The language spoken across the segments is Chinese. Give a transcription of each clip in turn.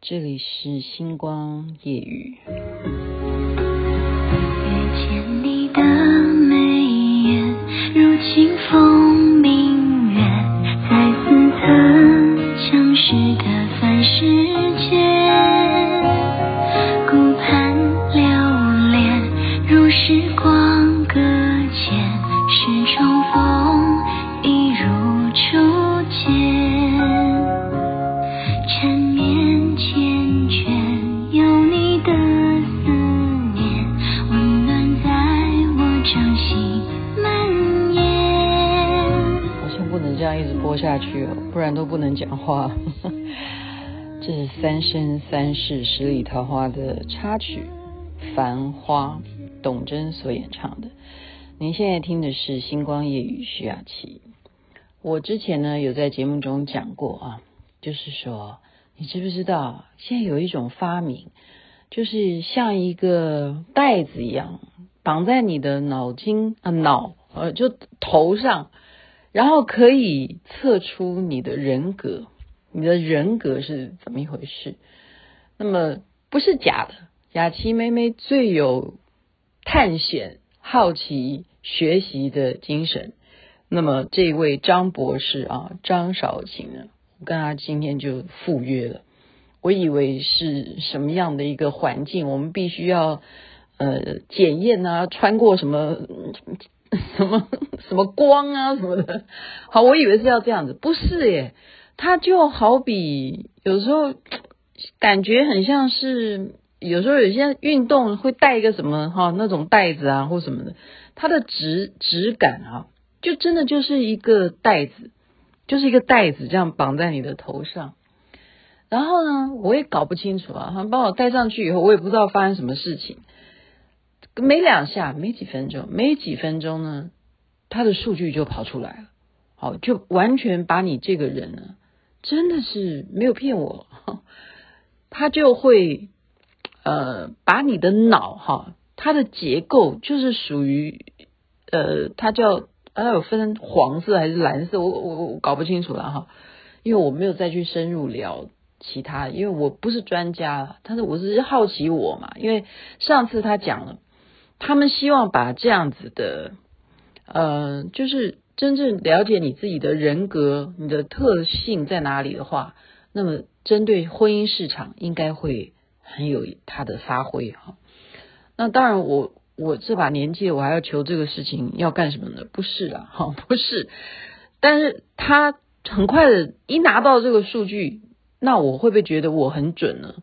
这里是星光夜语。不然都不能讲话。这是《三生三世十里桃花》的插曲，《繁花》，董贞所演唱的。您现在听的是《星光夜雨》徐雅琪。我之前呢有在节目中讲过啊，就是说，你知不知道现在有一种发明，就是像一个带子一样绑在你的脑筋啊脑呃就头上。然后可以测出你的人格，你的人格是怎么一回事？那么不是假的，雅琪妹妹最有探险、好奇、学习的精神。那么这位张博士啊，张少晴呢，我跟他今天就赴约了。我以为是什么样的一个环境，我们必须要呃检验啊，穿过什么？什么 什么光啊什么的，好，我以为是要这样子，不是耶，它就好比有时候感觉很像是，有时候有些运动会带一个什么哈那种袋子啊或什么的，它的质质感啊，就真的就是一个袋子，就是一个袋子这样绑在你的头上，然后呢，我也搞不清楚啊，他们帮我戴上去以后，我也不知道发生什么事情。没两下，没几分钟，没几分钟呢，他的数据就跑出来了，好，就完全把你这个人呢，真的是没有骗我，他就会呃把你的脑哈，它的结构就是属于呃，它叫它有分黄色还是蓝色，我我我搞不清楚了哈，因为我没有再去深入聊其他，因为我不是专家，但是我是好奇我嘛，因为上次他讲了。他们希望把这样子的，呃，就是真正了解你自己的人格、你的特性在哪里的话，那么针对婚姻市场应该会很有它的发挥哈。那当然我，我这把年纪，我还要求这个事情要干什么呢？不是啦，哈，不是。但是他很快的一拿到这个数据，那我会不会觉得我很准呢？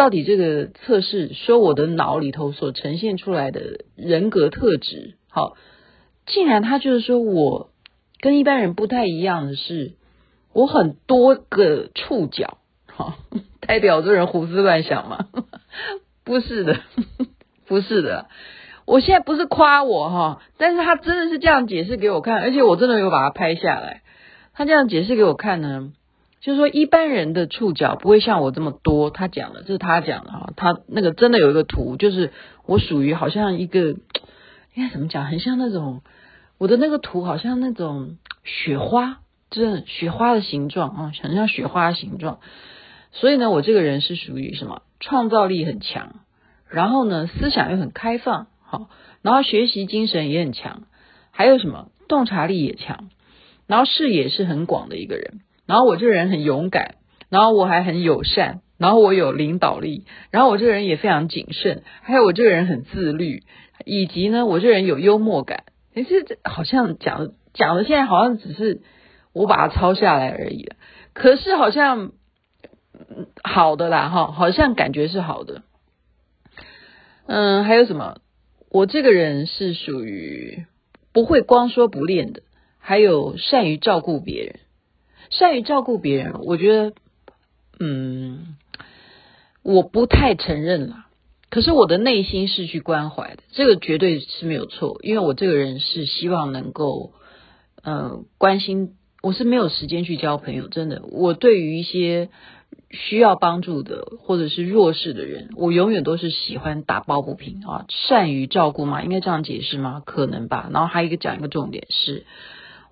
到底这个测试说我的脑里头所呈现出来的人格特质，好，竟然他就是说我跟一般人不太一样的是，我很多个触角，好，代表这人胡思乱想吗？不是的，不是的，我现在不是夸我哈，但是他真的是这样解释给我看，而且我真的有把它拍下来，他这样解释给我看呢。就是说，一般人的触角不会像我这么多。他讲的，这是他讲的哈。他那个真的有一个图，就是我属于好像一个，应该怎么讲？很像那种我的那个图，好像那种雪花，就是雪花的形状啊，很像雪花的形状。所以呢，我这个人是属于什么？创造力很强，然后呢，思想又很开放，好，然后学习精神也很强，还有什么？洞察力也强，然后视野是很广的一个人。然后我这个人很勇敢，然后我还很友善，然后我有领导力，然后我这个人也非常谨慎，还有我这个人很自律，以及呢，我这个人有幽默感。可是这好像讲讲的现在好像只是我把它抄下来而已，可是好像好的啦哈，好像感觉是好的。嗯，还有什么？我这个人是属于不会光说不练的，还有善于照顾别人。善于照顾别人，我觉得，嗯，我不太承认啦。可是我的内心是去关怀的，这个绝对是没有错。因为我这个人是希望能够，呃，关心。我是没有时间去交朋友，真的。我对于一些需要帮助的或者是弱势的人，我永远都是喜欢打抱不平啊。善于照顾嘛，应该这样解释吗？可能吧。然后还有一个讲一个重点是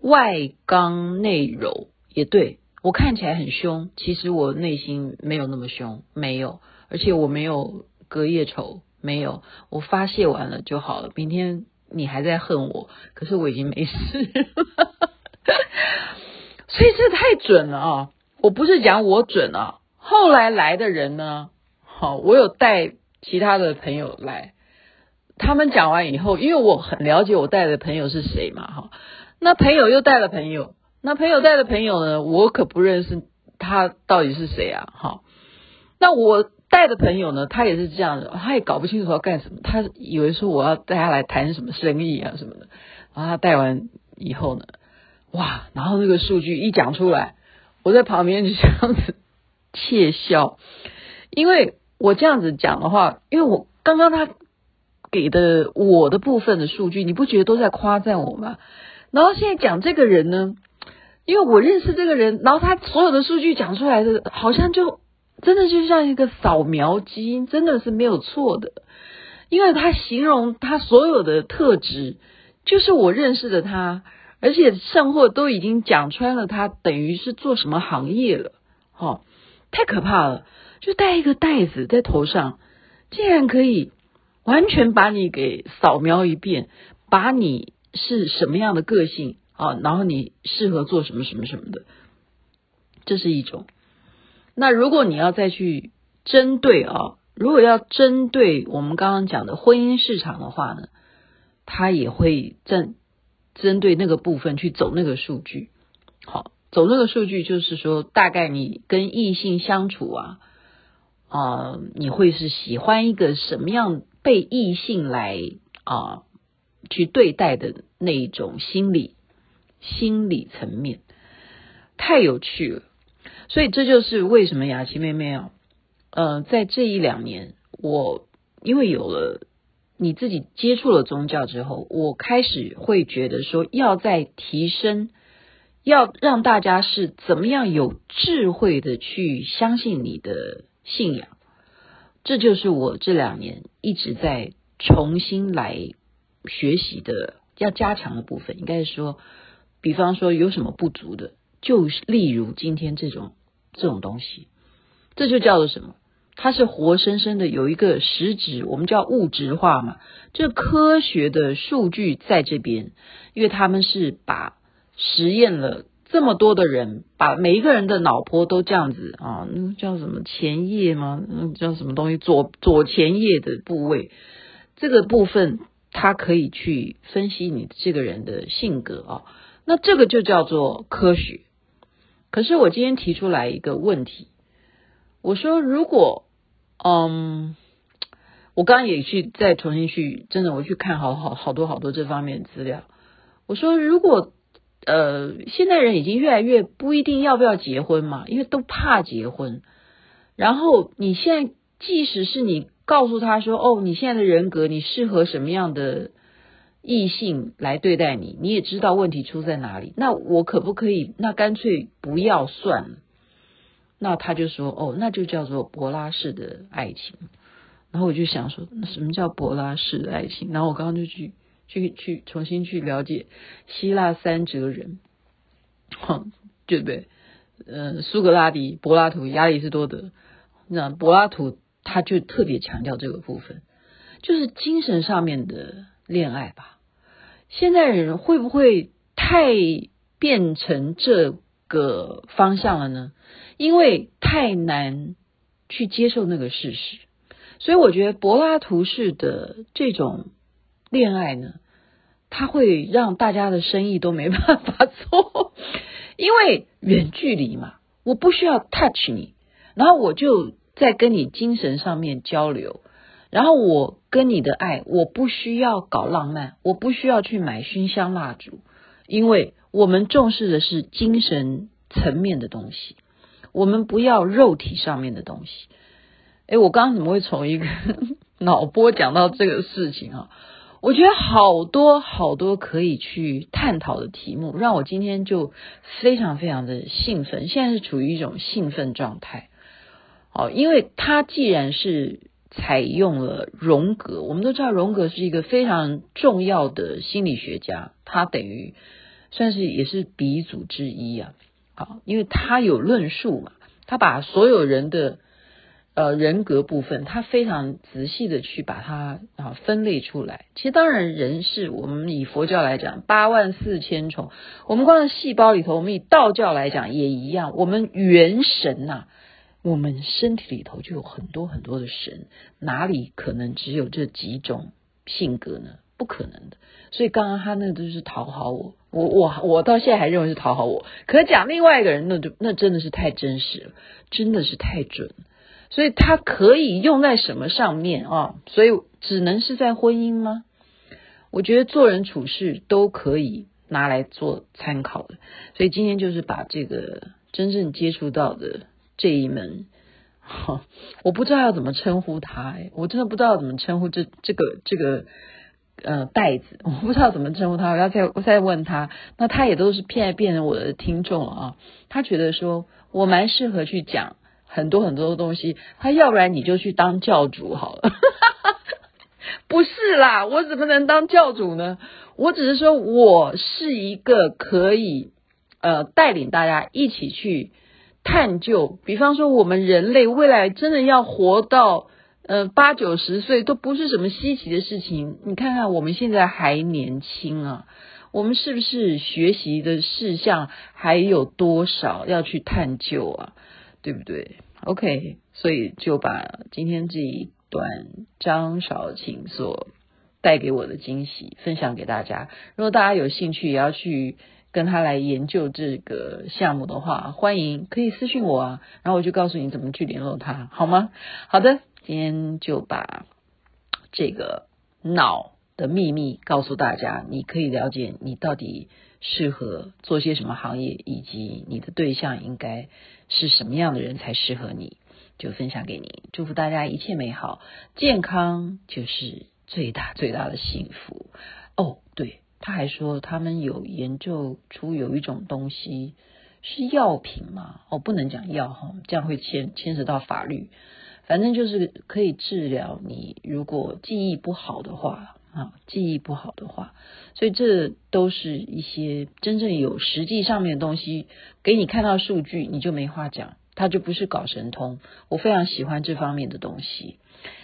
外刚内柔。也对，我看起来很凶，其实我内心没有那么凶，没有，而且我没有隔夜仇，没有，我发泄完了就好了。明天你还在恨我，可是我已经没事了，所以这太准了啊！我不是讲我准啊，后来来的人呢，好，我有带其他的朋友来，他们讲完以后，因为我很了解我带的朋友是谁嘛，哈。那朋友又带了朋友，那朋友带的朋友呢？我可不认识他到底是谁啊？哈，那我带的朋友呢？他也是这样的，他也搞不清楚要干什么。他以为说我要带他来谈什么生意啊什么的。然后他带完以后呢，哇！然后那个数据一讲出来，我在旁边就这样子窃笑，因为我这样子讲的话，因为我刚刚他给的我的部分的数据，你不觉得都在夸赞我吗？然后现在讲这个人呢，因为我认识这个人，然后他所有的数据讲出来的，好像就真的就像一个扫描基因，真的是没有错的。因为他形容他所有的特质，就是我认识的他，而且上货都已经讲穿了，他等于是做什么行业了，哦，太可怕了！就带一个袋子在头上，竟然可以完全把你给扫描一遍，把你。是什么样的个性啊？然后你适合做什么什么什么的，这是一种。那如果你要再去针对啊，如果要针对我们刚刚讲的婚姻市场的话呢，他也会针针对那个部分去走那个数据。好，走那个数据就是说，大概你跟异性相处啊，啊，你会是喜欢一个什么样被异性来啊？去对待的那一种心理心理层面，太有趣了。所以这就是为什么雅琪妹妹啊，呃，在这一两年，我因为有了你自己接触了宗教之后，我开始会觉得说，要在提升，要让大家是怎么样有智慧的去相信你的信仰。这就是我这两年一直在重新来。学习的要加强的部分，应该是说，比方说有什么不足的，就例如今天这种这种东西，这就叫做什么？它是活生生的有一个实质，我们叫物质化嘛。这科学的数据在这边，因为他们是把实验了这么多的人，把每一个人的脑波都这样子啊，那叫什么前叶吗？那叫什么东西？左左前叶的部位，这个部分。它可以去分析你这个人的性格啊，那这个就叫做科学。可是我今天提出来一个问题，我说如果，嗯，我刚刚也去再重新去，真的我去看好好好多好多这方面的资料。我说如果，呃，现在人已经越来越不一定要不要结婚嘛，因为都怕结婚。然后你现在即使是你。告诉他说：“哦，你现在的人格，你适合什么样的异性来对待你？你也知道问题出在哪里。那我可不可以？那干脆不要算了。”那他就说：“哦，那就叫做柏拉式的爱情。”然后我就想说：“那什么叫柏拉式的爱情？”然后我刚刚就去去去重新去了解希腊三哲人，哼，对不对？嗯，苏格拉底、柏拉图、亚里士多德。那柏拉图。他就特别强调这个部分，就是精神上面的恋爱吧。现在人会不会太变成这个方向了呢？因为太难去接受那个事实，所以我觉得柏拉图式的这种恋爱呢，它会让大家的生意都没办法做，因为远距离嘛，我不需要 touch 你，然后我就。在跟你精神上面交流，然后我跟你的爱，我不需要搞浪漫，我不需要去买熏香蜡烛，因为我们重视的是精神层面的东西，我们不要肉体上面的东西。诶，我刚刚怎么会从一个 脑波讲到这个事情啊？我觉得好多好多可以去探讨的题目，让我今天就非常非常的兴奋，现在是处于一种兴奋状态。哦，因为他既然是采用了荣格，我们都知道荣格是一个非常重要的心理学家，他等于算是也是鼻祖之一啊。啊，因为他有论述嘛，他把所有人的呃人格部分，他非常仔细的去把它啊分类出来。其实当然人是我们以佛教来讲八万四千重，我们光细胞里头，我们以道教来讲也一样，我们元神呐、啊，我们身体里头就有很多很多的神，哪里可能只有这几种性格呢？不可能的。所以刚刚他那个都是讨好我。我我我到现在还认为是讨好我，可讲另外一个人，那就那真的是太真实了，真的是太准了。所以他可以用在什么上面啊？所以只能是在婚姻吗？我觉得做人处事都可以拿来做参考的。所以今天就是把这个真正接触到的这一门，我不知道要怎么称呼他，哎，我真的不知道怎么称呼这这个这个。呃，袋子，我不知道怎么称呼他，我要再我再问他。那他也都是骗变成我的听众了啊。他觉得说我蛮适合去讲很多很多的东西。他要不然你就去当教主好了。不是啦，我怎么能当教主呢？我只是说我是一个可以呃带领大家一起去探究。比方说，我们人类未来真的要活到。呃，八九十岁都不是什么稀奇的事情。你看看我们现在还年轻啊，我们是不是学习的事项还有多少要去探究啊？对不对？OK，所以就把今天这一段张韶琴所带给我的惊喜分享给大家。如果大家有兴趣也要去跟他来研究这个项目的话，欢迎可以私信我啊，然后我就告诉你怎么去联络他，好吗？好的。今天就把这个脑的秘密告诉大家，你可以了解你到底适合做些什么行业，以及你的对象应该是什么样的人才适合你，就分享给你。祝福大家一切美好，健康就是最大最大的幸福。哦，对，他还说他们有研究出有一种东西是药品嘛？哦，不能讲药哈，这样会牵牵扯到法律。反正就是可以治疗你，如果记忆不好的话啊，记忆不好的话，所以这都是一些真正有实际上面的东西，给你看到数据，你就没话讲，它就不是搞神通。我非常喜欢这方面的东西，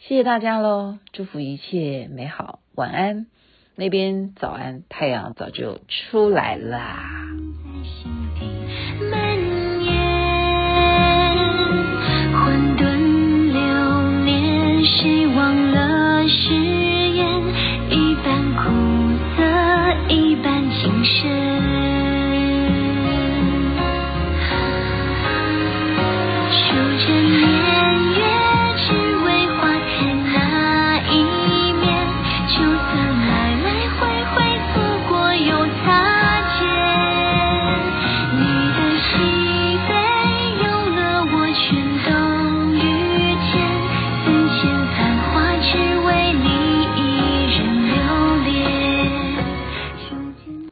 谢谢大家喽，祝福一切美好，晚安，那边早安，太阳早就出来啦。谁忘了誓言？一半苦涩，一半情深。为你。